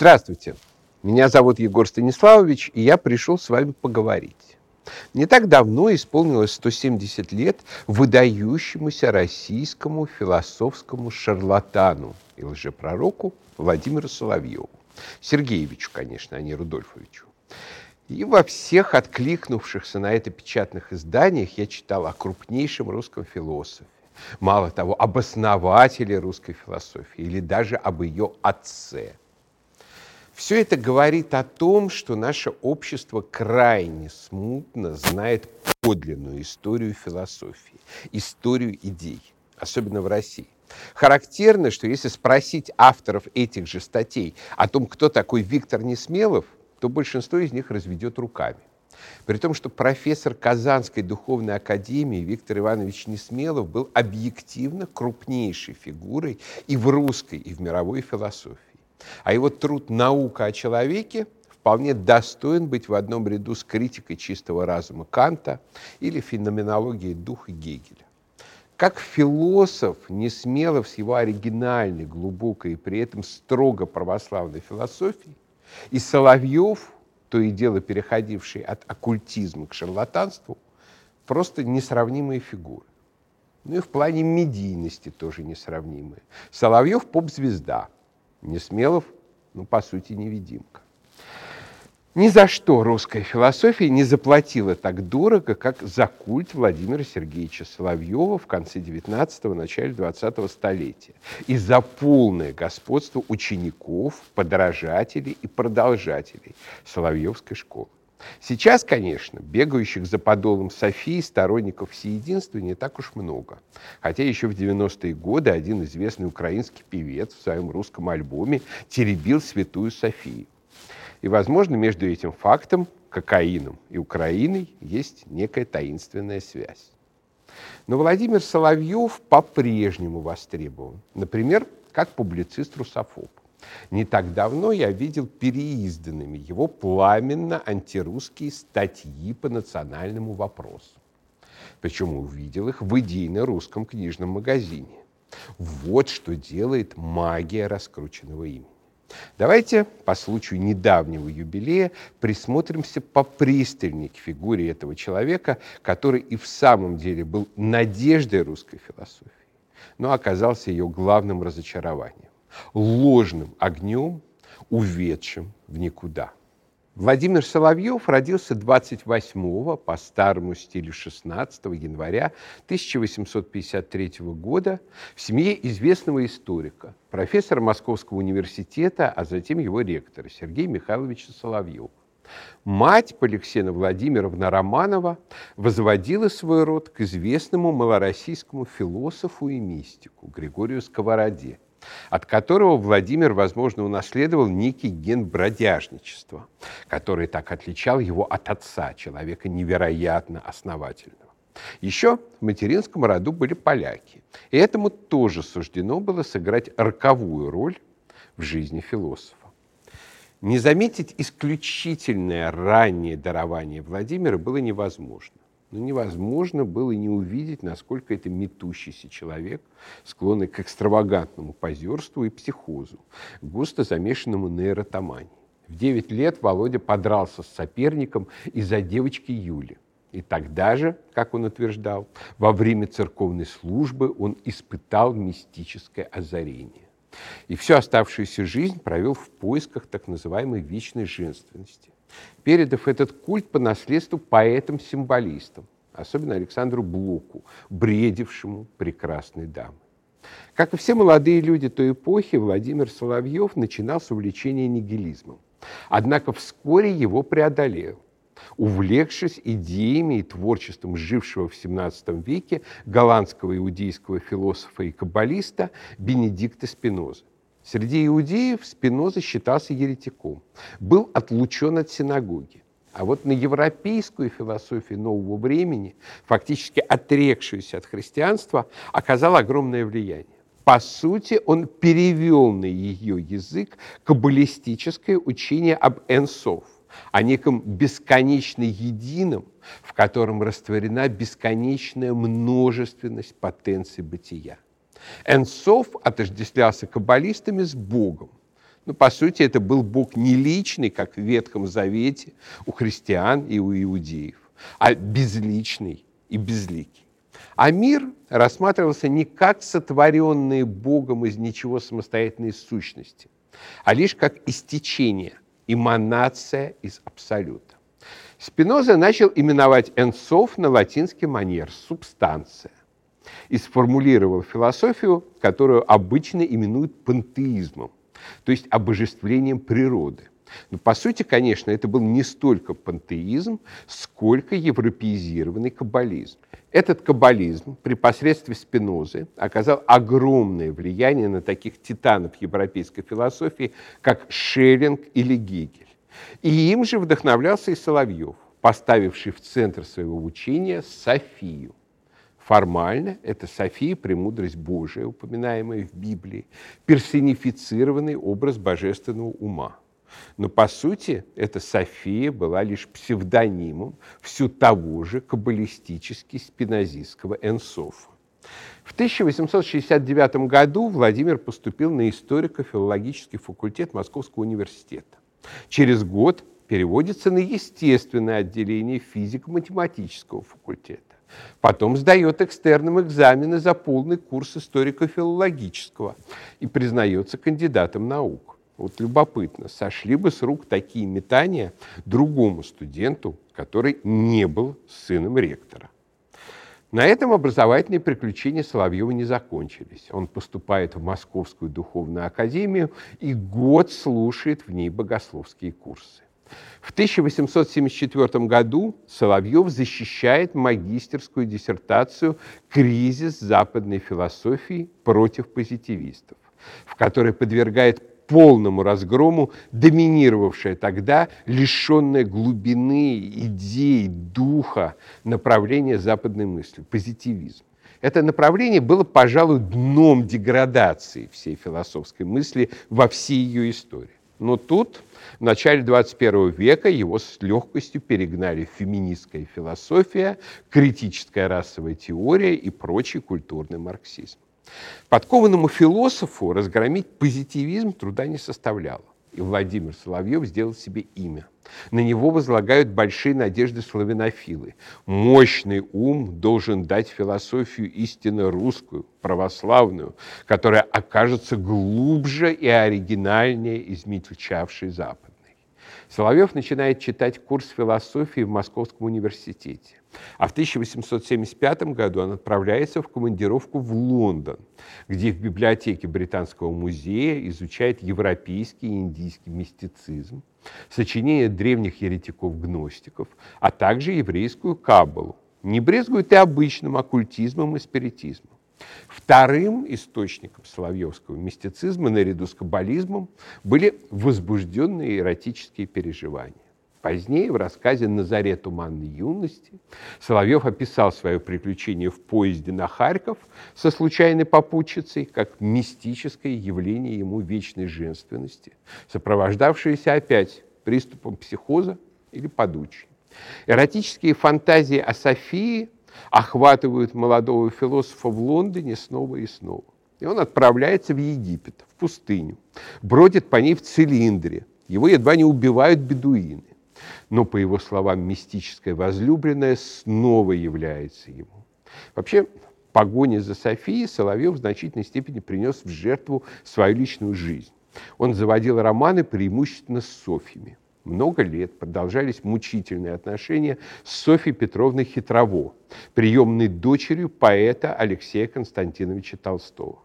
Здравствуйте, меня зовут Егор Станиславович, и я пришел с вами поговорить. Не так давно исполнилось 170 лет выдающемуся российскому философскому шарлатану и лжепророку Владимиру Соловьеву. Сергеевичу, конечно, а не Рудольфовичу. И во всех откликнувшихся на это печатных изданиях я читал о крупнейшем русском философе, мало того, об основателе русской философии или даже об ее отце. Все это говорит о том, что наше общество крайне смутно знает подлинную историю философии, историю идей, особенно в России. Характерно, что если спросить авторов этих же статей о том, кто такой Виктор Несмелов, то большинство из них разведет руками. При том, что профессор Казанской духовной академии Виктор Иванович Несмелов был объективно крупнейшей фигурой и в русской, и в мировой философии. А его труд «Наука о человеке» вполне достоин быть в одном ряду с критикой чистого разума Канта или феноменологией духа Гегеля. Как философ Несмелов с его оригинальной, глубокой и при этом строго православной философией, и Соловьев, то и дело переходивший от оккультизма к шарлатанству, просто несравнимые фигуры. Ну и в плане медийности тоже несравнимые. Соловьев – поп-звезда, Несмелов, ну, по сути, невидимка. Ни за что русская философия не заплатила так дорого, как за культ Владимира Сергеевича Соловьева в конце XIX – начале XX столетия и за полное господство учеников, подражателей и продолжателей Соловьевской школы. Сейчас, конечно, бегающих за подолом Софии сторонников всеединства не так уж много. Хотя еще в 90-е годы один известный украинский певец в своем русском альбоме теребил святую Софию. И, возможно, между этим фактом, кокаином и Украиной есть некая таинственная связь. Но Владимир Соловьев по-прежнему востребован. Например, как публицист-русофоб. Не так давно я видел переизданными его пламенно антирусские статьи по национальному вопросу. Причем увидел их в идейно-русском книжном магазине. Вот что делает магия раскрученного имени. Давайте по случаю недавнего юбилея присмотримся попристальнее к фигуре этого человека, который и в самом деле был надеждой русской философии, но оказался ее главным разочарованием, ложным огнем, уведшим в никуда. Владимир Соловьев родился 28 по старому стилю 16 января 1853 года в семье известного историка, профессора Московского университета, а затем его ректора Сергея Михайловича Соловьева. Мать Поликсена Владимировна Романова возводила свой род к известному малороссийскому философу и мистику Григорию Сковороде – от которого Владимир, возможно, унаследовал некий ген бродяжничества, который так отличал его от отца, человека невероятно основательного. Еще в материнском роду были поляки, и этому тоже суждено было сыграть роковую роль в жизни философа. Не заметить исключительное раннее дарование Владимира было невозможно но ну, невозможно было не увидеть, насколько это метущийся человек, склонный к экстравагантному позерству и психозу, густо замешанному на эротомании. В 9 лет Володя подрался с соперником из-за девочки Юли. И тогда же, как он утверждал, во время церковной службы он испытал мистическое озарение. И всю оставшуюся жизнь провел в поисках так называемой вечной женственности передав этот культ по наследству поэтам-символистам, особенно Александру Блоку, бредившему прекрасной дамы. Как и все молодые люди той эпохи, Владимир Соловьев начинал с увлечения нигилизмом. Однако вскоре его преодолел, увлекшись идеями и творчеством жившего в XVII веке голландского иудейского философа и каббалиста Бенедикта Спиноза. Среди иудеев Спиноза считался еретиком, был отлучен от синагоги. А вот на европейскую философию нового времени, фактически отрекшуюся от христианства, оказал огромное влияние. По сути, он перевел на ее язык каббалистическое учение об энсов, о неком бесконечно едином, в котором растворена бесконечная множественность потенций бытия. Энсов отождествлялся каббалистами с Богом, Ну, по сути, это был Бог не личный, как в Ветхом Завете у христиан и у иудеев, а безличный и безликий. А мир рассматривался не как сотворенные Богом из ничего самостоятельной сущности, а лишь как истечение, эманация из абсолюта. Спиноза начал именовать энсов на латинский манер «субстанция» и сформулировал философию, которую обычно именуют пантеизмом, то есть обожествлением природы. Но по сути, конечно, это был не столько пантеизм, сколько европеизированный каббализм. Этот каббализм при посредстве Спинозы оказал огромное влияние на таких титанов европейской философии, как Шеллинг или Гегель. И им же вдохновлялся и Соловьев, поставивший в центр своего учения Софию. Формально это София, премудрость Божия, упоминаемая в Библии, персонифицированный образ божественного ума. Но по сути эта София была лишь псевдонимом все того же каббалистически спинозистского Энсофа. В 1869 году Владимир поступил на историко-филологический факультет Московского университета. Через год переводится на естественное отделение физико-математического факультета. Потом сдает экстерном экзамены за полный курс историко-филологического и признается кандидатом наук. Вот любопытно, сошли бы с рук такие метания другому студенту, который не был сыном ректора. На этом образовательные приключения Соловьева не закончились. Он поступает в Московскую духовную академию и год слушает в ней богословские курсы. В 1874 году Соловьев защищает магистерскую диссертацию «Кризис западной философии против позитивистов», в которой подвергает полному разгрому доминировавшее тогда лишенное глубины, идей, духа направление западной мысли – позитивизм. Это направление было, пожалуй, дном деградации всей философской мысли во всей ее истории. Но тут, в начале 21 века, его с легкостью перегнали феминистская философия, критическая расовая теория и прочий культурный марксизм. Подкованному философу разгромить позитивизм труда не составляло. И Владимир Соловьев сделал себе имя. На него возлагают большие надежды славянофилы. Мощный ум должен дать философию истинно русскую, православную, которая окажется глубже и оригинальнее измельчавшей западной. Соловьев начинает читать курс философии в Московском университете. А в 1875 году он отправляется в командировку в Лондон, где в библиотеке Британского музея изучает европейский и индийский мистицизм, сочинения древних еретиков-гностиков, а также еврейскую каббалу. Не брезгует и обычным оккультизмом и спиритизмом. Вторым источником соловьевского мистицизма наряду с каббализмом были возбужденные эротические переживания. Позднее в рассказе «На заре туманной юности» Соловьев описал свое приключение в поезде на Харьков со случайной попутчицей как мистическое явление ему вечной женственности, сопровождавшееся опять приступом психоза или подучей. Эротические фантазии о Софии охватывают молодого философа в Лондоне снова и снова. И он отправляется в Египет, в пустыню, бродит по ней в цилиндре. Его едва не убивают бедуины но, по его словам, мистическая возлюбленная снова является ему. Вообще, погоне за Софией Соловьев в значительной степени принес в жертву свою личную жизнь. Он заводил романы преимущественно с Софьями. Много лет продолжались мучительные отношения с Софьей Петровной Хитрово, приемной дочерью поэта Алексея Константиновича Толстого.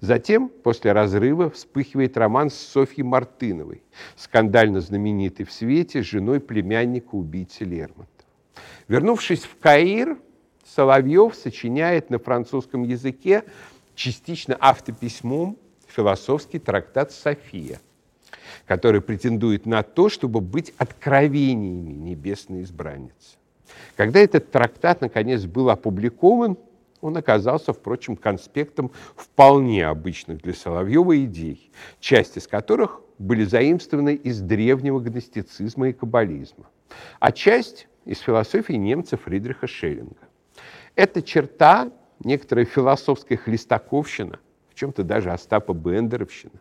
Затем, после разрыва, вспыхивает роман с Софьей Мартыновой, скандально знаменитый в свете, женой племянника убийцы Лермонтова. Вернувшись в Каир, Соловьев сочиняет на французском языке частично автописьмом философский трактат «София», который претендует на то, чтобы быть откровениями небесной избранницы. Когда этот трактат, наконец, был опубликован, он оказался, впрочем, конспектом вполне обычных для Соловьева идей, часть из которых были заимствованы из древнего гностицизма и каббализма, а часть из философии немца Фридриха Шеллинга. Эта черта, некоторая философская хлестаковщина, чем-то даже Остапа Бендеровщина.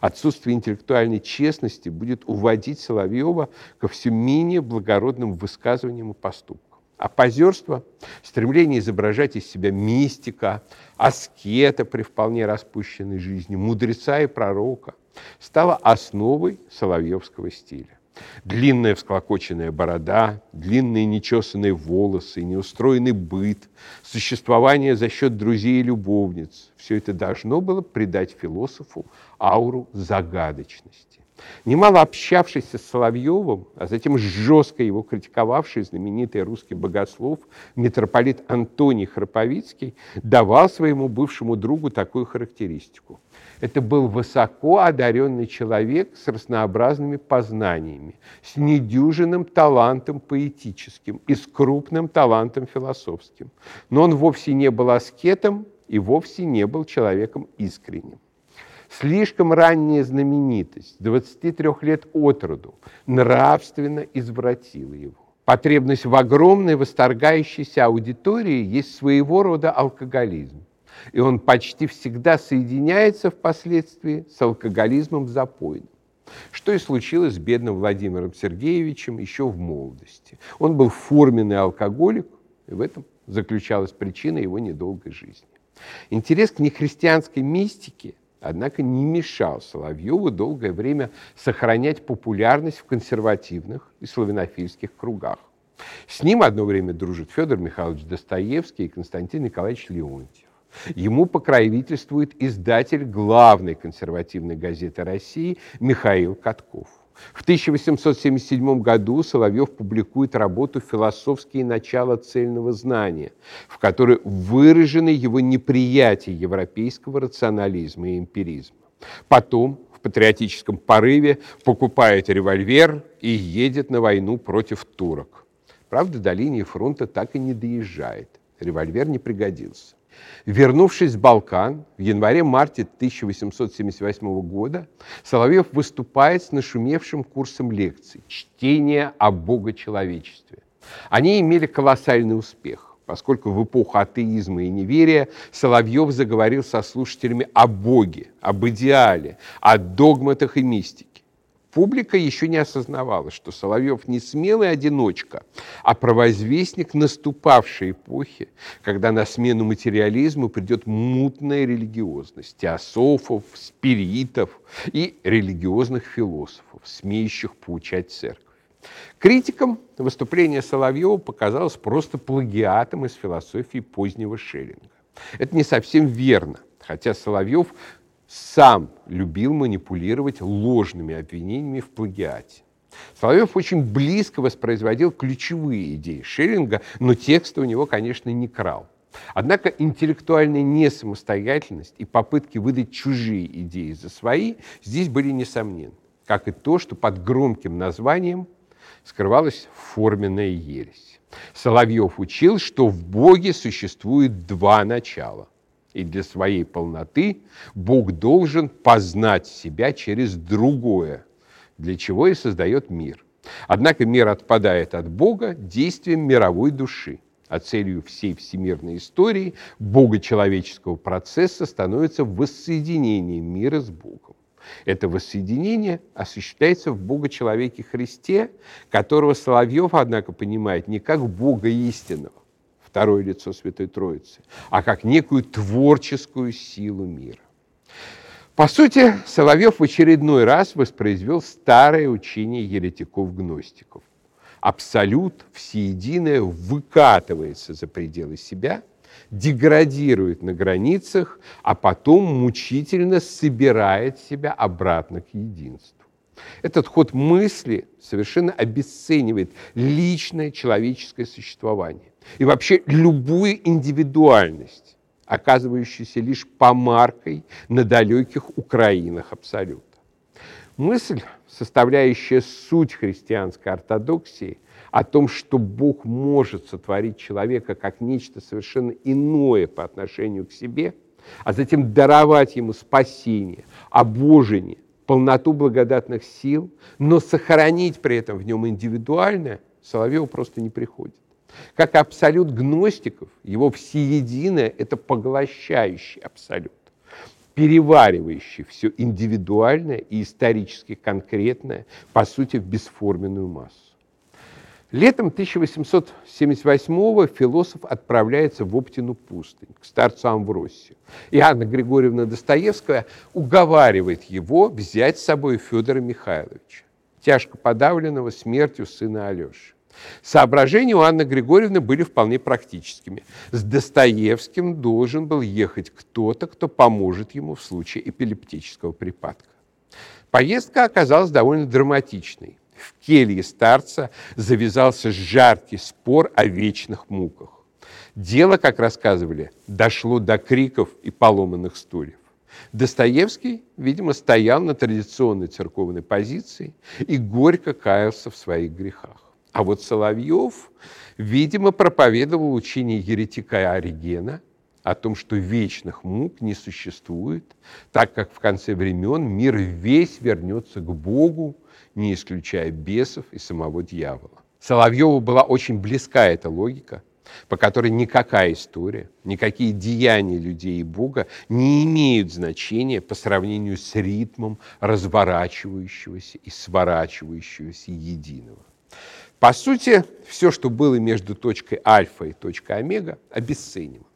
Отсутствие интеллектуальной честности будет уводить Соловьева ко все менее благородным высказываниям и поступкам. А позерство, стремление изображать из себя мистика, аскета при вполне распущенной жизни, мудреца и пророка, стало основой соловьевского стиля. Длинная всклокоченная борода, длинные нечесанные волосы, неустроенный быт, существование за счет друзей и любовниц – все это должно было придать философу ауру загадочности. Немало общавшийся с Соловьевым, а затем жестко его критиковавший знаменитый русский богослов митрополит Антоний Храповицкий давал своему бывшему другу такую характеристику. Это был высоко одаренный человек с разнообразными познаниями, с недюжинным талантом поэтическим и с крупным талантом философским. Но он вовсе не был аскетом и вовсе не был человеком искренним. Слишком ранняя знаменитость, 23 лет от роду, нравственно извратила его. Потребность в огромной восторгающейся аудитории есть своего рода алкоголизм. И он почти всегда соединяется впоследствии с алкоголизмом запойным. Что и случилось с бедным Владимиром Сергеевичем еще в молодости. Он был форменный алкоголик, и в этом заключалась причина его недолгой жизни. Интерес к нехристианской мистике, однако, не мешал Соловьеву долгое время сохранять популярность в консервативных и славянофильских кругах. С ним одно время дружит Федор Михайлович Достоевский и Константин Николаевич Леонтьев. Ему покровительствует издатель главной консервативной газеты России Михаил Катков. В 1877 году Соловьев публикует работу «Философские начала цельного знания», в которой выражены его неприятие европейского рационализма и эмпиризма. Потом, в патриотическом порыве, покупает револьвер и едет на войну против турок. Правда, до линии фронта так и не доезжает. Револьвер не пригодился. Вернувшись с Балкан в январе-марте 1878 года, Соловьев выступает с нашумевшим курсом лекций «Чтение о богочеловечестве». Они имели колоссальный успех, поскольку в эпоху атеизма и неверия Соловьев заговорил со слушателями о Боге, об идеале, о догматах и мистике. Публика еще не осознавала, что Соловьев не смелый одиночка, а провозвестник наступавшей эпохи, когда на смену материализму придет мутная религиозность теософов, спиритов и религиозных философов, смеющих поучать церковь. Критикам выступление Соловьева показалось просто плагиатом из философии позднего Шеллинга. Это не совсем верно, хотя Соловьев сам любил манипулировать ложными обвинениями в плагиате. Соловьев очень близко воспроизводил ключевые идеи Шеллинга, но текста у него, конечно, не крал. Однако интеллектуальная несамостоятельность и попытки выдать чужие идеи за свои здесь были несомненны, как и то, что под громким названием скрывалась форменная ересь. Соловьев учил, что в Боге существует два начала и для своей полноты Бог должен познать себя через другое, для чего и создает мир. Однако мир отпадает от Бога действием мировой души, а целью всей всемирной истории Бога человеческого процесса становится воссоединение мира с Богом. Это воссоединение осуществляется в Бога-человеке Христе, которого Соловьев, однако, понимает не как Бога истинного, второе лицо Святой Троицы, а как некую творческую силу мира. По сути, Соловьев в очередной раз воспроизвел старое учение еретиков-гностиков. Абсолют всеединое выкатывается за пределы себя, деградирует на границах, а потом мучительно собирает себя обратно к единству. Этот ход мысли совершенно обесценивает личное человеческое существование и вообще любую индивидуальность, оказывающуюся лишь помаркой на далеких Украинах абсолюта. Мысль, составляющая суть христианской ортодоксии, о том, что Бог может сотворить человека как нечто совершенно иное по отношению к себе, а затем даровать ему спасение, обожение, полноту благодатных сил, но сохранить при этом в нем индивидуальное, Соловьеву просто не приходит. Как абсолют гностиков, его всеединое – это поглощающий абсолют. переваривающий все индивидуальное и исторически конкретное, по сути, в бесформенную массу. Летом 1878-го философ отправляется в Оптину пустынь, к старцу Амвросию. И Анна Григорьевна Достоевская уговаривает его взять с собой Федора Михайловича, тяжко подавленного смертью сына Алеши. Соображения у Анны Григорьевны были вполне практическими. С Достоевским должен был ехать кто-то, кто поможет ему в случае эпилептического припадка. Поездка оказалась довольно драматичной. В келье старца завязался жаркий спор о вечных муках. Дело, как рассказывали, дошло до криков и поломанных стульев. Достоевский, видимо, стоял на традиционной церковной позиции и горько каялся в своих грехах. А вот Соловьев, видимо, проповедовал учение еретика Оригена о том, что вечных мук не существует, так как в конце времен мир весь вернется к Богу, не исключая бесов и самого дьявола. Соловьеву была очень близка эта логика, по которой никакая история, никакие деяния людей и Бога не имеют значения по сравнению с ритмом разворачивающегося и сворачивающегося единого. По сути, все, что было между точкой альфа и точкой омега, обесценивалось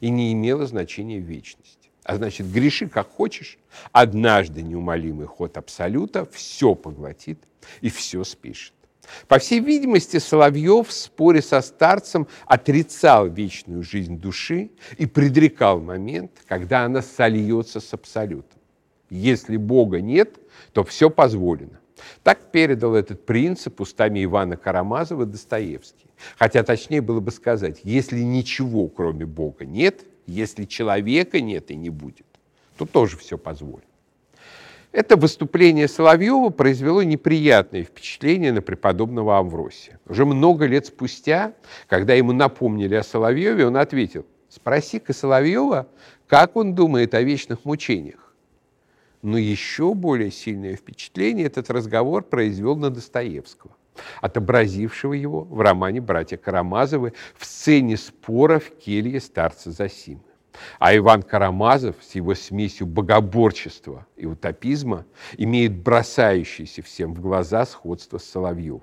и не имело значения вечности. А значит, греши как хочешь, однажды неумолимый ход Абсолюта все поглотит и все спишет. По всей видимости, Соловьев в споре со старцем отрицал вечную жизнь души и предрекал момент, когда она сольется с Абсолютом. Если Бога нет, то все позволено. Так передал этот принцип устами Ивана Карамазова Достоевский. Хотя точнее было бы сказать, если ничего кроме Бога нет, если человека нет и не будет, то тоже все позволено. Это выступление Соловьева произвело неприятное впечатление на преподобного Амвросия. Уже много лет спустя, когда ему напомнили о Соловьеве, он ответил, спроси-ка Соловьева, как он думает о вечных мучениях. Но еще более сильное впечатление этот разговор произвел на Достоевского, отобразившего его в романе «Братья Карамазовы» в сцене спора в келье старца Засимы. А Иван Карамазов с его смесью богоборчества и утопизма имеет бросающееся всем в глаза сходство с Соловьевым.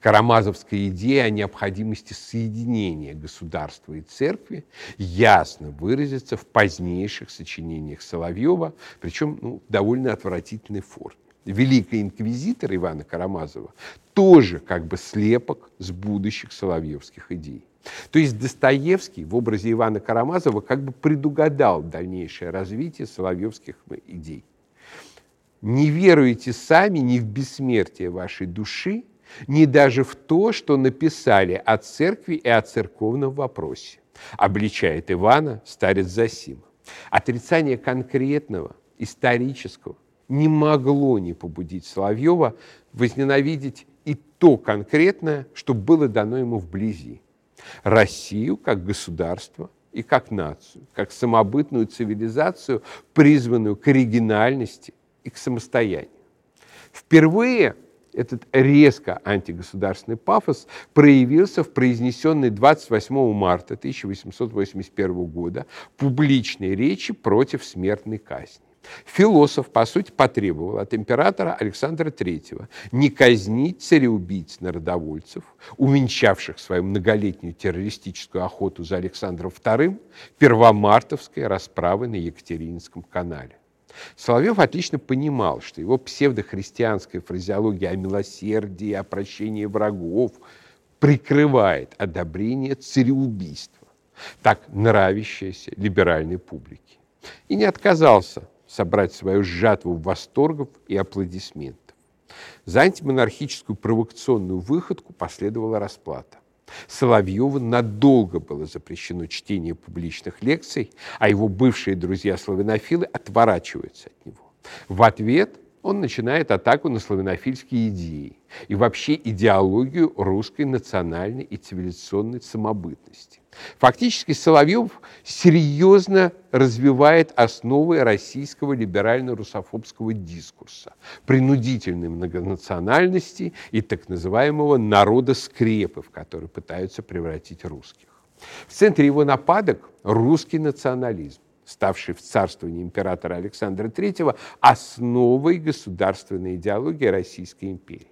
Карамазовская идея о необходимости соединения государства и церкви ясно выразится в позднейших сочинениях Соловьева, причем ну, довольно отвратительной форме. Великий инквизитор Ивана Карамазова тоже как бы слепок с будущих соловьевских идей. То есть Достоевский в образе Ивана Карамазова как бы предугадал дальнейшее развитие соловьевских идей. Не веруете сами ни в бессмертие вашей души, ни даже в то, что написали о церкви и о церковном вопросе, обличает Ивана старец Засима. Отрицание конкретного, исторического не могло не побудить Соловьева возненавидеть и то конкретное, что было дано ему вблизи. Россию как государство и как нацию, как самобытную цивилизацию, призванную к оригинальности и к самостоянию. Впервые этот резко антигосударственный пафос проявился в произнесенной 28 марта 1881 года публичной речи против смертной казни. Философ, по сути, потребовал от императора Александра III не казнить цареубийц-народовольцев, увенчавших свою многолетнюю террористическую охоту за Александром II первомартовской расправой на Екатерининском канале. Соловьев отлично понимал, что его псевдохристианская фразеология о милосердии, о прощении врагов прикрывает одобрение цареубийства, так нравящееся либеральной публике. И не отказался собрать свою жатву восторгов и аплодисментов. За антимонархическую провокационную выходку последовала расплата. Соловьеву надолго было запрещено чтение публичных лекций, а его бывшие друзья-славянофилы отворачиваются от него. В ответ он начинает атаку на славянофильские идеи и вообще идеологию русской национальной и цивилизационной самобытности. Фактически Соловьев серьезно развивает основы российского либерально-русофобского дискурса, принудительной многонациональности и так называемого народа скрепы, в который пытаются превратить русских. В центре его нападок русский национализм ставший в царствовании императора Александра III основой государственной идеологии Российской империи.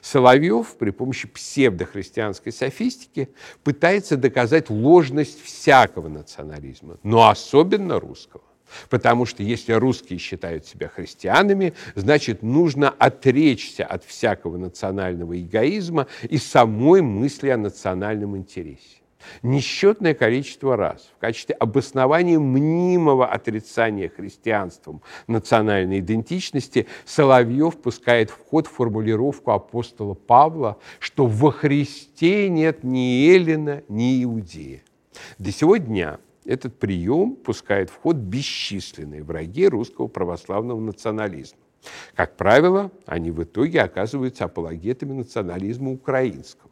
Соловьев при помощи псевдохристианской софистики пытается доказать ложность всякого национализма, но особенно русского. Потому что если русские считают себя христианами, значит, нужно отречься от всякого национального эгоизма и самой мысли о национальном интересе несчетное количество раз в качестве обоснования мнимого отрицания христианством национальной идентичности Соловьев пускает в ход формулировку апостола Павла, что во Христе нет ни Эллина, ни Иудея. До сего дня этот прием пускает в ход бесчисленные враги русского православного национализма. Как правило, они в итоге оказываются апологетами национализма украинского.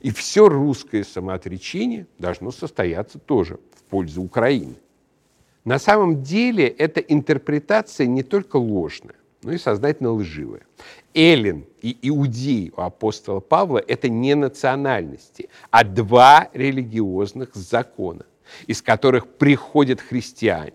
И все русское самоотречение должно состояться тоже в пользу Украины. На самом деле эта интерпретация не только ложная, но и сознательно лживая. Эллин и Иудей у апостола Павла – это не национальности, а два религиозных закона, из которых приходят христиане.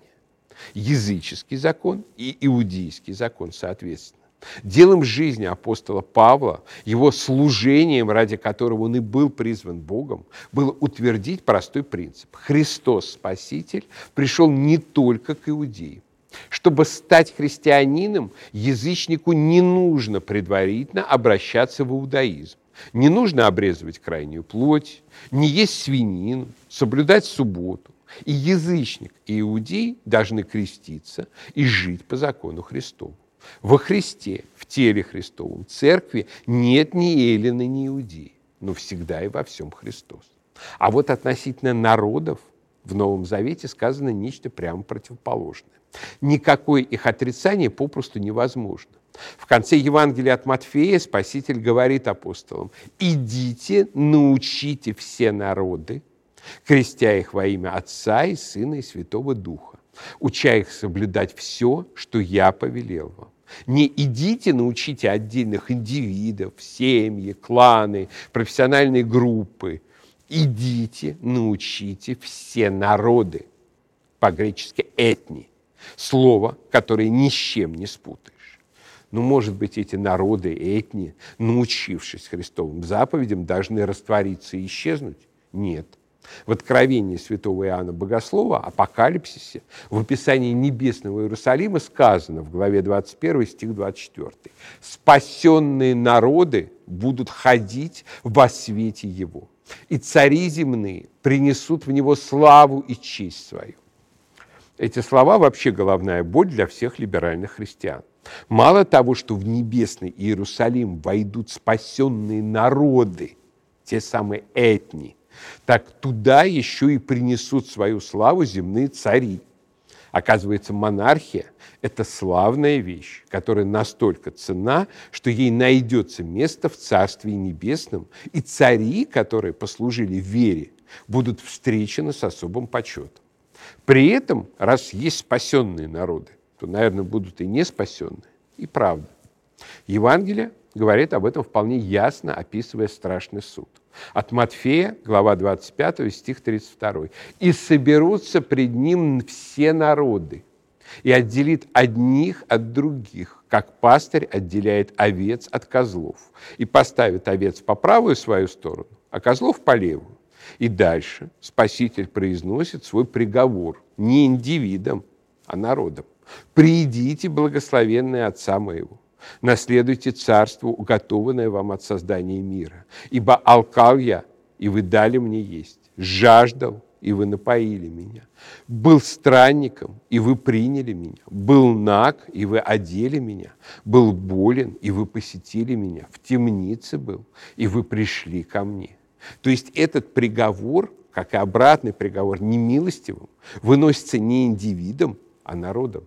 Языческий закон и иудейский закон, соответственно. Делом жизни апостола Павла, его служением, ради которого он и был призван Богом, было утвердить простой принцип. Христос, Спаситель, пришел не только к иудеям. Чтобы стать христианином, язычнику не нужно предварительно обращаться в иудаизм. Не нужно обрезывать крайнюю плоть, не есть свинину, соблюдать субботу. И язычник, и иудей должны креститься и жить по закону Христову. Во Христе, в теле Христовом, церкви нет ни эллины, ни иудеи, но всегда и во всем Христос. А вот относительно народов в Новом Завете сказано нечто прямо противоположное. Никакое их отрицание попросту невозможно. В конце Евангелия от Матфея Спаситель говорит апостолам, «Идите, научите все народы, крестя их во имя Отца и Сына и Святого Духа, уча их соблюдать все, что я повелел вам. Не идите, научите отдельных индивидов, семьи, кланы, профессиональные группы. Идите, научите все народы. По-гречески «этни». Слово, которое ни с чем не спутаешь. Ну, может быть, эти народы, этни, научившись Христовым заповедям, должны раствориться и исчезнуть? Нет. В Откровении святого Иоанна Богослова, Апокалипсисе, в описании небесного Иерусалима сказано в главе 21, стих 24. «Спасенные народы будут ходить во свете Его, и цари земные принесут в Него славу и честь свою». Эти слова вообще головная боль для всех либеральных христиан. Мало того, что в небесный Иерусалим войдут спасенные народы, те самые этни – так туда еще и принесут свою славу земные цари. Оказывается, монархия – это славная вещь, которая настолько ценна, что ей найдется место в Царстве Небесном, и цари, которые послужили вере, будут встречены с особым почетом. При этом, раз есть спасенные народы, то, наверное, будут и не спасенные. И правда. Евангелие говорит об этом вполне ясно, описывая страшный суд. От Матфея, глава 25, стих 32. «И соберутся пред ним все народы, и отделит одних от других, как пастырь отделяет овец от козлов, и поставит овец по правую свою сторону, а козлов по левую. И дальше Спаситель произносит свой приговор не индивидам, а народам. «Приидите, благословенные Отца моего, наследуйте царство, уготованное вам от создания мира. Ибо алкал я, и вы дали мне есть, жаждал, и вы напоили меня. Был странником, и вы приняли меня. Был наг, и вы одели меня. Был болен, и вы посетили меня. В темнице был, и вы пришли ко мне. То есть этот приговор, как и обратный приговор, немилостивым, выносится не индивидом, а народом.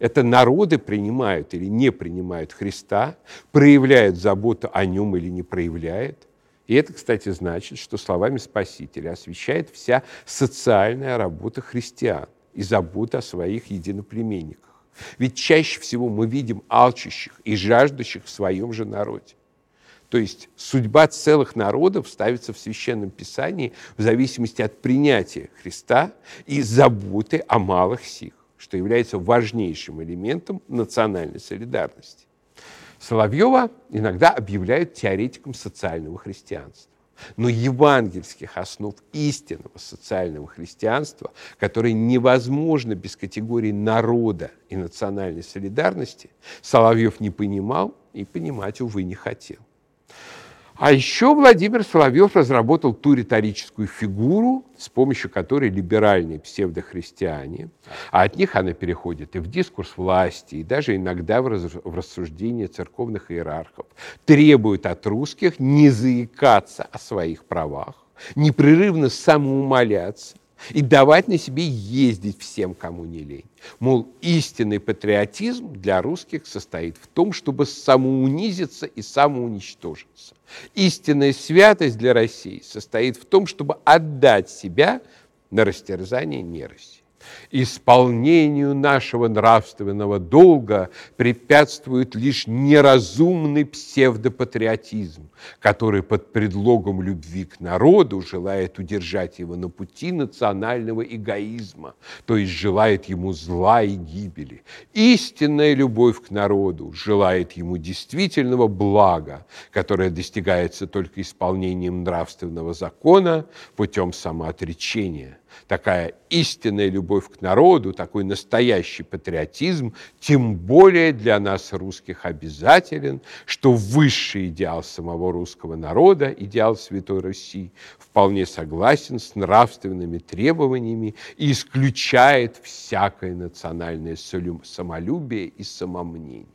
Это народы принимают или не принимают Христа, проявляют заботу о нем или не проявляют. И это, кстати, значит, что словами Спасителя освещает вся социальная работа христиан и забота о своих единоплеменниках. Ведь чаще всего мы видим алчущих и жаждущих в своем же народе. То есть судьба целых народов ставится в Священном Писании в зависимости от принятия Христа и заботы о малых сих, что является важнейшим элементом национальной солидарности. Соловьева иногда объявляют теоретиком социального христианства. Но евангельских основ истинного социального христианства, которое невозможно без категории народа и национальной солидарности, Соловьев не понимал и понимать, увы, не хотел. А еще Владимир Соловьев разработал ту риторическую фигуру, с помощью которой либеральные псевдохристиане, а от них она переходит и в дискурс власти, и даже иногда в, рассуждение церковных иерархов, требуют от русских не заикаться о своих правах, непрерывно самоумоляться, и давать на себе ездить всем, кому не лень. Мол, истинный патриотизм для русских состоит в том, чтобы самоунизиться и самоуничтожиться. Истинная святость для России состоит в том, чтобы отдать себя на растерзание нероси. Исполнению нашего нравственного долга препятствует лишь неразумный псевдопатриотизм, который под предлогом любви к народу желает удержать его на пути национального эгоизма, то есть желает ему зла и гибели. Истинная любовь к народу желает ему действительного блага, которое достигается только исполнением нравственного закона путем самоотречения такая истинная любовь к народу, такой настоящий патриотизм, тем более для нас, русских, обязателен, что высший идеал самого русского народа, идеал Святой Руси, вполне согласен с нравственными требованиями и исключает всякое национальное самолюбие и самомнение.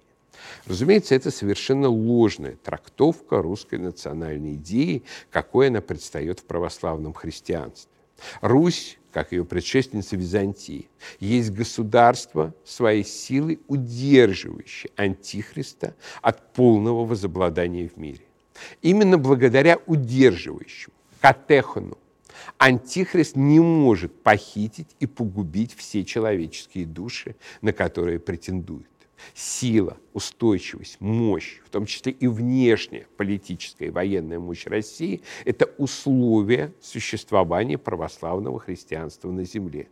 Разумеется, это совершенно ложная трактовка русской национальной идеи, какой она предстает в православном христианстве. Русь, как ее предшественница Византии, есть государство своей силой, удерживающее Антихриста от полного возобладания в мире. Именно благодаря удерживающему, катехону, Антихрист не может похитить и погубить все человеческие души, на которые претендует сила, устойчивость, мощь, в том числе и внешняя политическая и военная мощь России, это условия существования православного христианства на земле.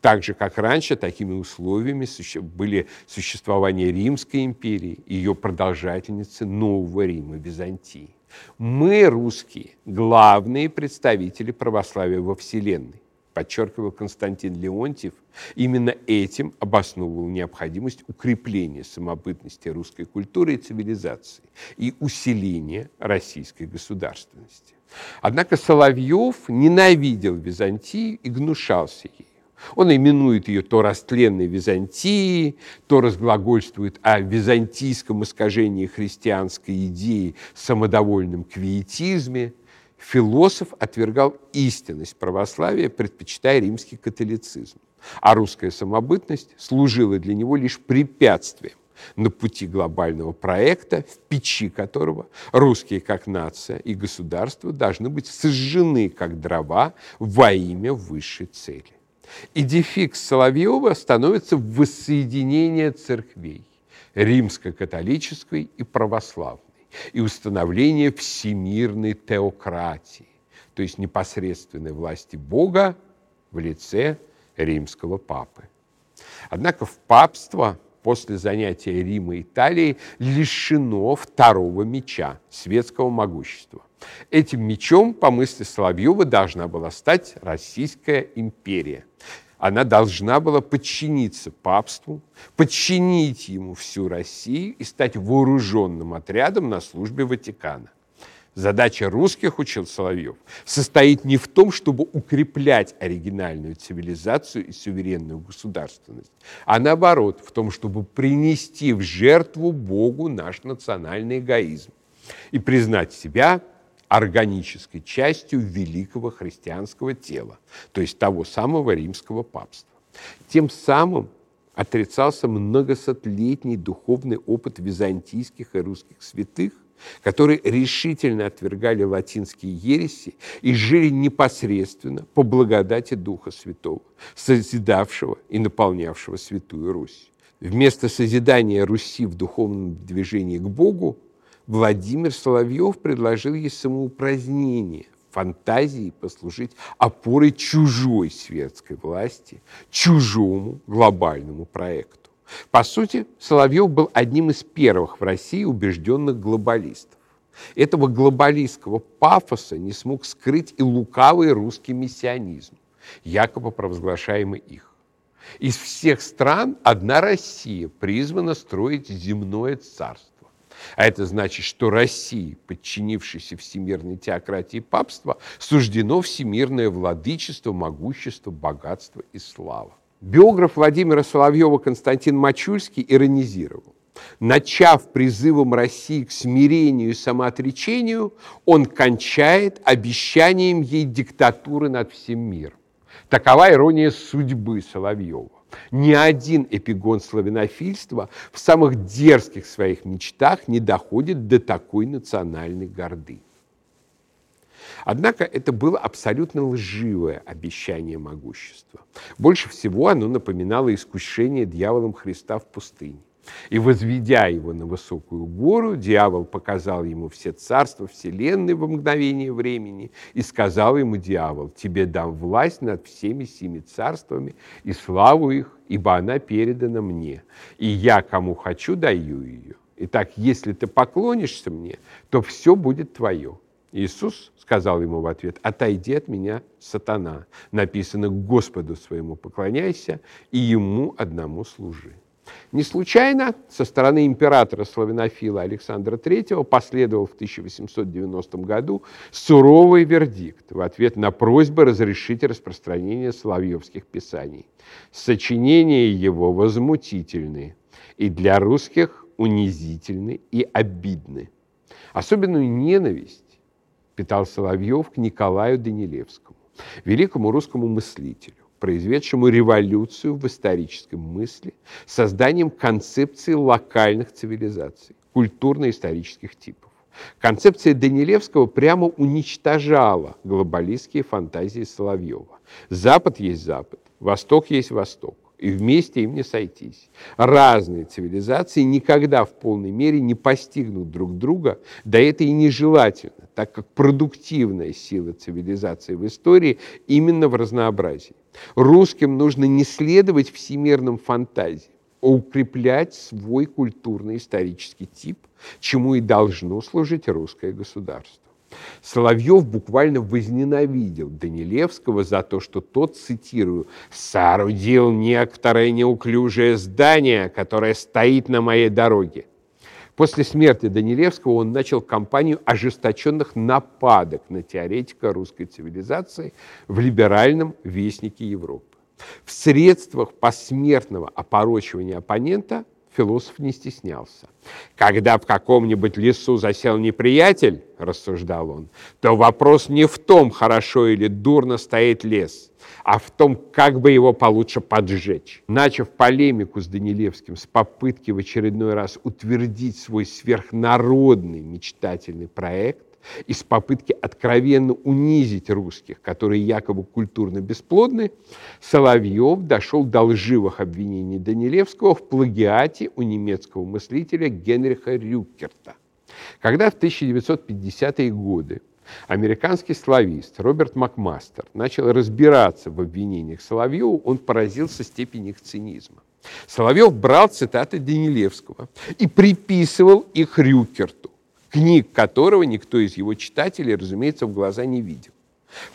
Так же, как раньше, такими условиями были существование Римской империи и ее продолжательницы Нового Рима, Византии. Мы, русские, главные представители православия во Вселенной подчеркивал Константин Леонтьев, именно этим обосновывал необходимость укрепления самобытности русской культуры и цивилизации и усиления российской государственности. Однако Соловьев ненавидел Византию и гнушался ей. Он именует ее то растленной Византией, то разглагольствует о византийском искажении христианской идеи самодовольном квиетизме – философ отвергал истинность православия, предпочитая римский католицизм. А русская самобытность служила для него лишь препятствием на пути глобального проекта, в печи которого русские как нация и государство должны быть сожжены как дрова во имя высшей цели. И Соловьева становится воссоединение церквей – римско-католической и православной и установление всемирной теократии, то есть непосредственной власти Бога в лице римского папы. Однако в папство после занятия Рима Италии лишено второго меча светского могущества. Этим мечом, по мысли Соловьева, должна была стать Российская империя – она должна была подчиниться папству, подчинить ему всю Россию и стать вооруженным отрядом на службе Ватикана. Задача русских, учил Соловьев, состоит не в том, чтобы укреплять оригинальную цивилизацию и суверенную государственность, а наоборот, в том, чтобы принести в жертву Богу наш национальный эгоизм и признать себя органической частью великого христианского тела, то есть того самого римского папства. Тем самым отрицался многосотлетний духовный опыт византийских и русских святых, которые решительно отвергали латинские ереси и жили непосредственно по благодати Духа Святого, созидавшего и наполнявшего Святую Русь. Вместо созидания Руси в духовном движении к Богу Владимир Соловьев предложил ей самоупразднение, фантазии послужить опорой чужой светской власти, чужому глобальному проекту. По сути, Соловьев был одним из первых в России убежденных глобалистов. Этого глобалистского пафоса не смог скрыть и лукавый русский миссионизм, якобы провозглашаемый их. Из всех стран одна Россия призвана строить земное царство. А это значит, что России, подчинившейся всемирной теократии папства, суждено всемирное владычество, могущество, богатство и слава. Биограф Владимира Соловьева Константин Мачульский иронизировал. Начав призывом России к смирению и самоотречению, он кончает обещанием ей диктатуры над всем миром. Такова ирония судьбы Соловьева. Ни один эпигон славянофильства в самых дерзких своих мечтах не доходит до такой национальной горды. Однако это было абсолютно лживое обещание могущества. Больше всего оно напоминало искушение дьяволом Христа в пустыне. И, возведя его на высокую гору, дьявол показал ему все царства вселенной в мгновение времени и сказал ему дьявол, тебе дам власть над всеми семи царствами и славу их, ибо она передана мне, и я кому хочу даю ее. Итак, если ты поклонишься мне, то все будет твое. Иисус сказал ему в ответ, отойди от меня, сатана. Написано, Господу своему поклоняйся и ему одному служи. Не случайно со стороны императора славянофила Александра III последовал в 1890 году суровый вердикт в ответ на просьбы разрешить распространение соловьевских писаний. Сочинения его возмутительны и для русских унизительны и обидны. Особенную ненависть питал Соловьев к Николаю Данилевскому, великому русскому мыслителю произведшему революцию в историческом мысли, созданием концепции локальных цивилизаций, культурно-исторических типов. Концепция Данилевского прямо уничтожала глобалистские фантазии Соловьева. Запад есть Запад, Восток есть Восток и вместе им не сойтись. Разные цивилизации никогда в полной мере не постигнут друг друга, да это и нежелательно, так как продуктивная сила цивилизации в истории именно в разнообразии. Русским нужно не следовать всемирным фантазиям, а укреплять свой культурно-исторический тип, чему и должно служить русское государство. Соловьев буквально возненавидел Данилевского за то, что тот, цитирую, «соорудил некоторое неуклюжее здание, которое стоит на моей дороге». После смерти Данилевского он начал кампанию ожесточенных нападок на теоретика русской цивилизации в либеральном вестнике Европы. В средствах посмертного опорочивания оппонента философ не стеснялся. Когда в каком-нибудь лесу засел неприятель, рассуждал он, то вопрос не в том, хорошо или дурно стоит лес, а в том, как бы его получше поджечь. Начав полемику с Данилевским с попытки в очередной раз утвердить свой сверхнародный мечтательный проект, из попытки откровенно унизить русских, которые якобы культурно бесплодны, Соловьев дошел до лживых обвинений Данилевского в плагиате у немецкого мыслителя Генриха Рюкерта. Когда в 1950-е годы американский славист Роберт Макмастер начал разбираться в обвинениях Соловьева, он поразился степени их цинизма. Соловьев брал цитаты Данилевского и приписывал их Рюкерту книг которого никто из его читателей, разумеется, в глаза не видел.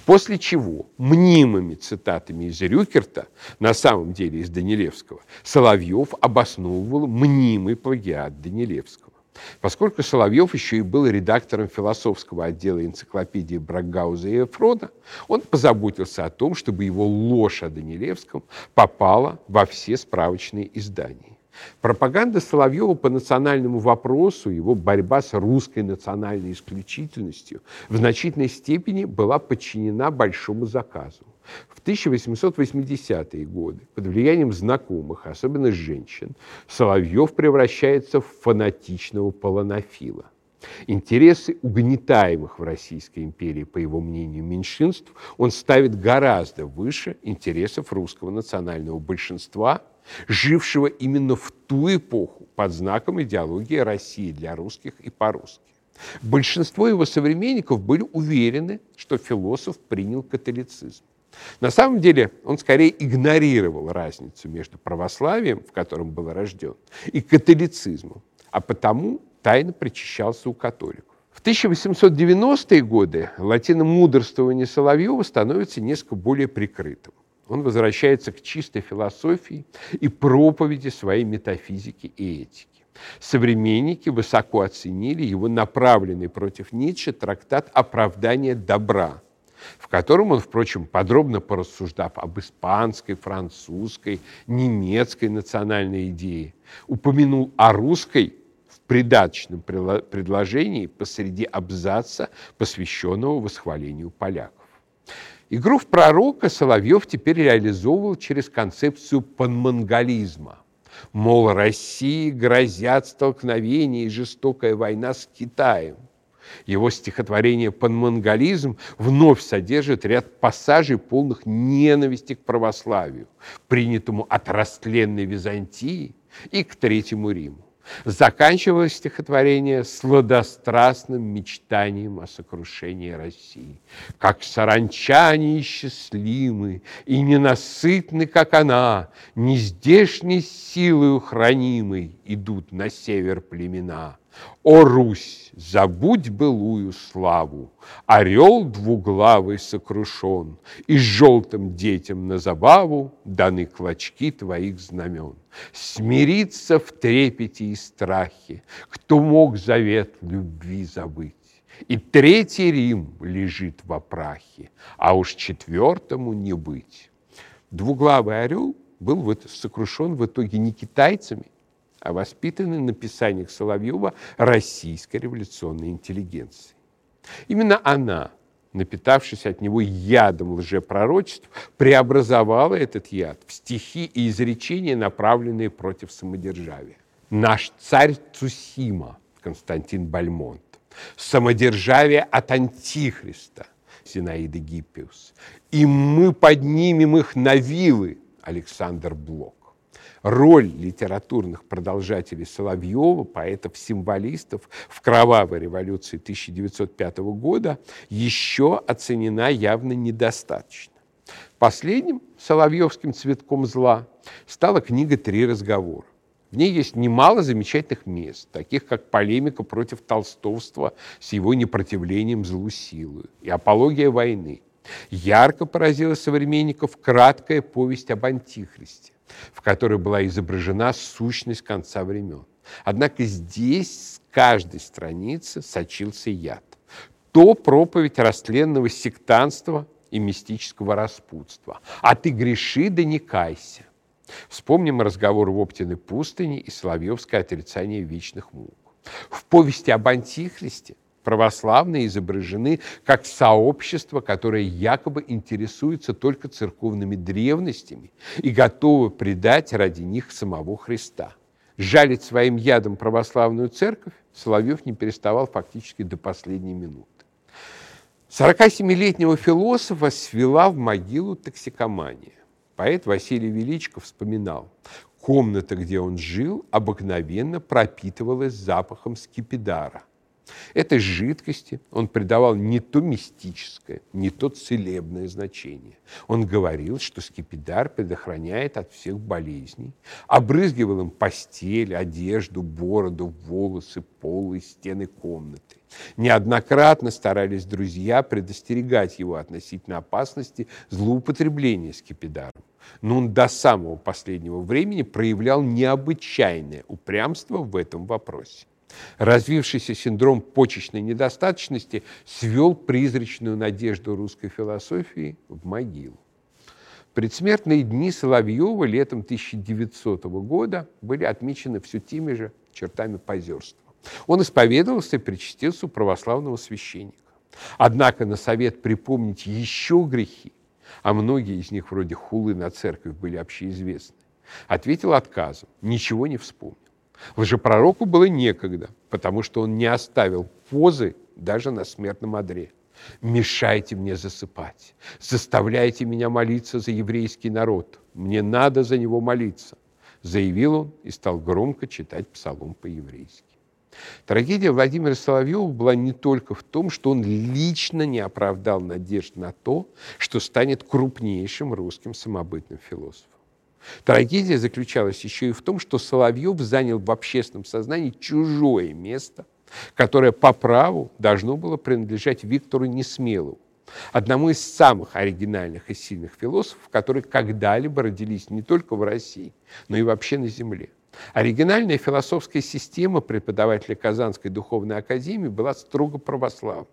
После чего мнимыми цитатами из Рюкерта, на самом деле из Данилевского, Соловьев обосновывал мнимый плагиат Данилевского. Поскольку Соловьев еще и был редактором философского отдела энциклопедии Брагауза и Эфрода, он позаботился о том, чтобы его ложь о Данилевском попала во все справочные издания. Пропаганда Соловьева по национальному вопросу, его борьба с русской национальной исключительностью в значительной степени была подчинена большому заказу. В 1880-е годы под влиянием знакомых, особенно женщин, Соловьев превращается в фанатичного полонофила. Интересы угнетаемых в Российской империи, по его мнению, меньшинств он ставит гораздо выше интересов русского национального большинства жившего именно в ту эпоху под знаком идеологии России для русских и по-русски. Большинство его современников были уверены, что философ принял католицизм. На самом деле он скорее игнорировал разницу между православием, в котором был рожден, и католицизмом, а потому тайно причащался у католиков. В 1890-е годы латиномудрствование Соловьева становится несколько более прикрытым. Он возвращается к чистой философии и проповеди своей метафизики и этики. Современники высоко оценили его направленный против Ницше трактат «Оправдание добра», в котором он, впрочем, подробно порассуждав об испанской, французской, немецкой национальной идее, упомянул о русской в придаточном предложении посреди абзаца, посвященного восхвалению поляков. Игру в пророка Соловьев теперь реализовывал через концепцию панмонголизма. Мол, России грозят столкновения и жестокая война с Китаем – его стихотворение «Панмонголизм» вновь содержит ряд пассажей, полных ненависти к православию, принятому от растленной Византии и к Третьему Риму. Заканчивалось стихотворение сладострастным мечтанием о сокрушении России. Как саранчане счастливы и ненасытны, как она, нездешней силою хранимой идут на север племена – о, Русь, забудь былую славу, Орел двуглавый сокрушен, И желтым детям на забаву Даны клочки твоих знамен. Смириться в трепете и страхе, Кто мог завет любви забыть? И третий Рим лежит в опрахе, А уж четвертому не быть. Двуглавый орел был сокрушен в итоге не китайцами, а воспитаны на писаниях Соловьева российской революционной интеллигенции. Именно она, напитавшись от него ядом лжепророчеств, преобразовала этот яд в стихи и изречения, направленные против самодержавия. Наш царь Цусима, Константин Бальмонт, самодержавие от Антихриста, Зинаида Гиппиус, и мы поднимем их на вилы, Александр Блок роль литературных продолжателей Соловьева, поэтов-символистов в кровавой революции 1905 года еще оценена явно недостаточно. Последним соловьевским цветком зла стала книга «Три разговора». В ней есть немало замечательных мест, таких как полемика против толстовства с его непротивлением злу силы и апология войны. Ярко поразила современников краткая повесть об Антихристе в которой была изображена сущность конца времен. Однако здесь с каждой страницы сочился яд. То проповедь растленного сектанства и мистического распутства. А ты греши, да не кайся. Вспомним разговор в Оптиной пустыне и Соловьевское отрицание вечных мук. В повести об Антихристе православные изображены как сообщество, которое якобы интересуется только церковными древностями и готово предать ради них самого Христа. Жалить своим ядом православную церковь Соловьев не переставал фактически до последней минуты. 47-летнего философа свела в могилу токсикомания. Поэт Василий Величко вспоминал, комната, где он жил, обыкновенно пропитывалась запахом скипидара – Этой жидкости он придавал не то мистическое, не то целебное значение. Он говорил, что скипидар предохраняет от всех болезней, обрызгивал им постель, одежду, бороду, волосы, пол и стены комнаты. Неоднократно старались друзья предостерегать его относительно опасности злоупотребления скипидаром. Но он до самого последнего времени проявлял необычайное упрямство в этом вопросе. Развившийся синдром почечной недостаточности свел призрачную надежду русской философии в могилу. Предсмертные дни Соловьева летом 1900 года были отмечены все теми же чертами позерства. Он исповедовался и причастился у православного священника. Однако на совет припомнить еще грехи, а многие из них вроде хулы на церковь были общеизвестны, ответил отказом, ничего не вспомнил. Лжепророку было некогда, потому что он не оставил позы даже на смертном одре. «Мешайте мне засыпать, заставляйте меня молиться за еврейский народ, мне надо за него молиться», заявил он и стал громко читать псалом по-еврейски. Трагедия Владимира Соловьева была не только в том, что он лично не оправдал надежд на то, что станет крупнейшим русским самобытным философом. Трагедия заключалась еще и в том, что Соловьев занял в общественном сознании чужое место, которое по праву должно было принадлежать Виктору Несмелову, одному из самых оригинальных и сильных философов, которые когда-либо родились не только в России, но и вообще на Земле. Оригинальная философская система преподавателя Казанской духовной академии была строго православной,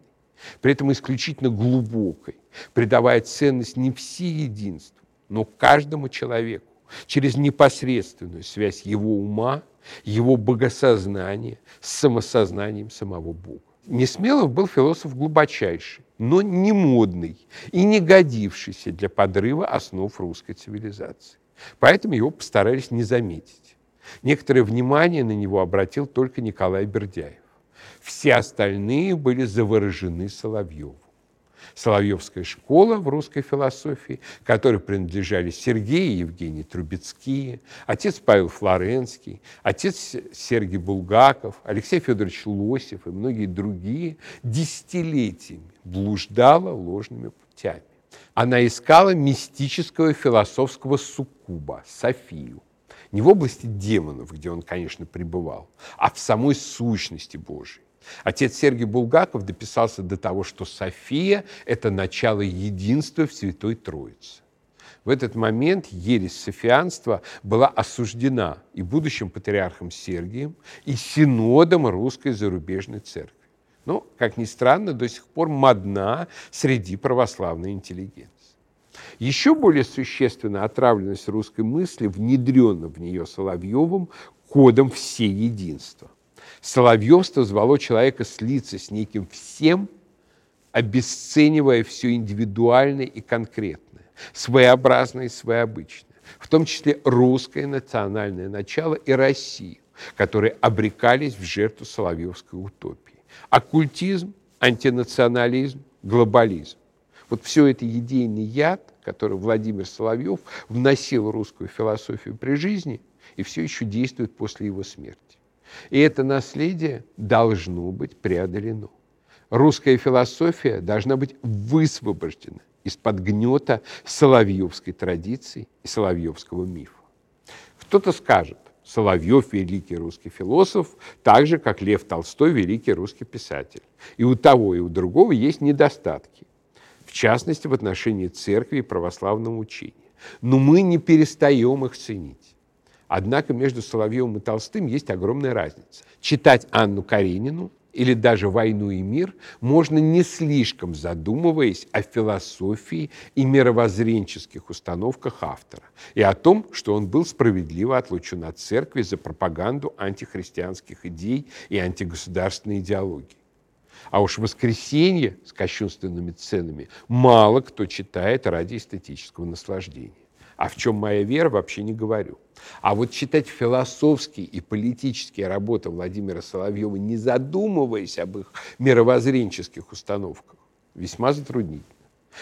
при этом исключительно глубокой, придавая ценность не всеединству, но каждому человеку через непосредственную связь его ума, его богосознания с самосознанием самого Бога. Несмелов был философ глубочайший, но не модный и не годившийся для подрыва основ русской цивилизации. Поэтому его постарались не заметить. Некоторое внимание на него обратил только Николай Бердяев. Все остальные были заворожены Соловьевым. Соловьевская школа в русской философии, которой принадлежали Сергей и Евгений Трубецкие, отец Павел Флоренский, отец Сергей Булгаков, Алексей Федорович Лосев и многие другие, десятилетиями блуждала ложными путями. Она искала мистического философского суккуба, Софию. Не в области демонов, где он, конечно, пребывал, а в самой сущности Божией. Отец Сергий Булгаков дописался до того, что София – это начало единства в Святой Троице. В этот момент ересь софианства была осуждена и будущим патриархом Сергием, и синодом русской зарубежной церкви. Но, как ни странно, до сих пор модна среди православной интеллигенции. Еще более существенная отравленность русской мысли внедрена в нее Соловьевым кодом всеединства. Соловьевство звало человека слиться с неким всем, обесценивая все индивидуальное и конкретное, своеобразное и своеобычное, в том числе русское национальное начало и Россию, которые обрекались в жертву Соловьевской утопии. Оккультизм, антинационализм, глобализм. Вот все это идейный яд, который Владимир Соловьев вносил в русскую философию при жизни и все еще действует после его смерти. И это наследие должно быть преодолено. Русская философия должна быть высвобождена из-под гнета соловьевской традиции и соловьевского мифа. Кто-то скажет, Соловьев – великий русский философ, так же, как Лев Толстой – великий русский писатель. И у того, и у другого есть недостатки, в частности, в отношении церкви и православного учения. Но мы не перестаем их ценить. Однако между Соловьевым и Толстым есть огромная разница. Читать Анну Каренину или даже «Войну и мир» можно не слишком задумываясь о философии и мировоззренческих установках автора и о том, что он был справедливо отлучен от церкви за пропаганду антихристианских идей и антигосударственной идеологии. А уж «Воскресенье» с кощунственными ценами мало кто читает ради эстетического наслаждения. А в чем моя вера, вообще не говорю. А вот читать философские и политические работы Владимира Соловьева, не задумываясь об их мировоззренческих установках, весьма затруднительно.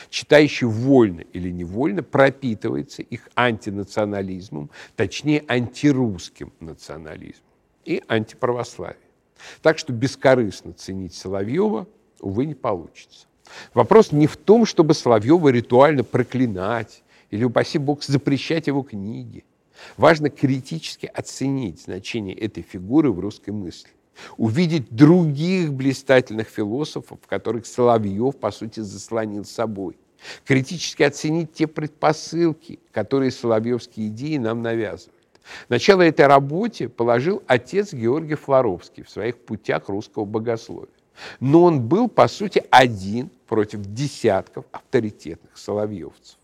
Читающий вольно или невольно пропитывается их антинационализмом, точнее антирусским национализмом и антиправославием. Так что бескорыстно ценить Соловьева, увы, не получится. Вопрос не в том, чтобы Соловьева ритуально проклинать или, упаси Бог, запрещать его книги. Важно критически оценить значение этой фигуры в русской мысли, увидеть других блистательных философов, которых Соловьев, по сути, заслонил собой, критически оценить те предпосылки, которые соловьевские идеи нам навязывают. Начало этой работе положил отец Георгий Флоровский в своих путях русского богословия. Но он был, по сути, один против десятков авторитетных соловьевцев.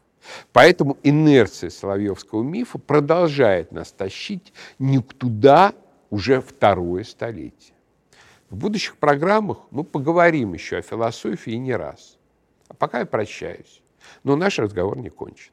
Поэтому инерция Соловьевского мифа продолжает нас тащить не туда уже второе столетие. В будущих программах мы поговорим еще о философии не раз. А пока я прощаюсь. Но наш разговор не кончен.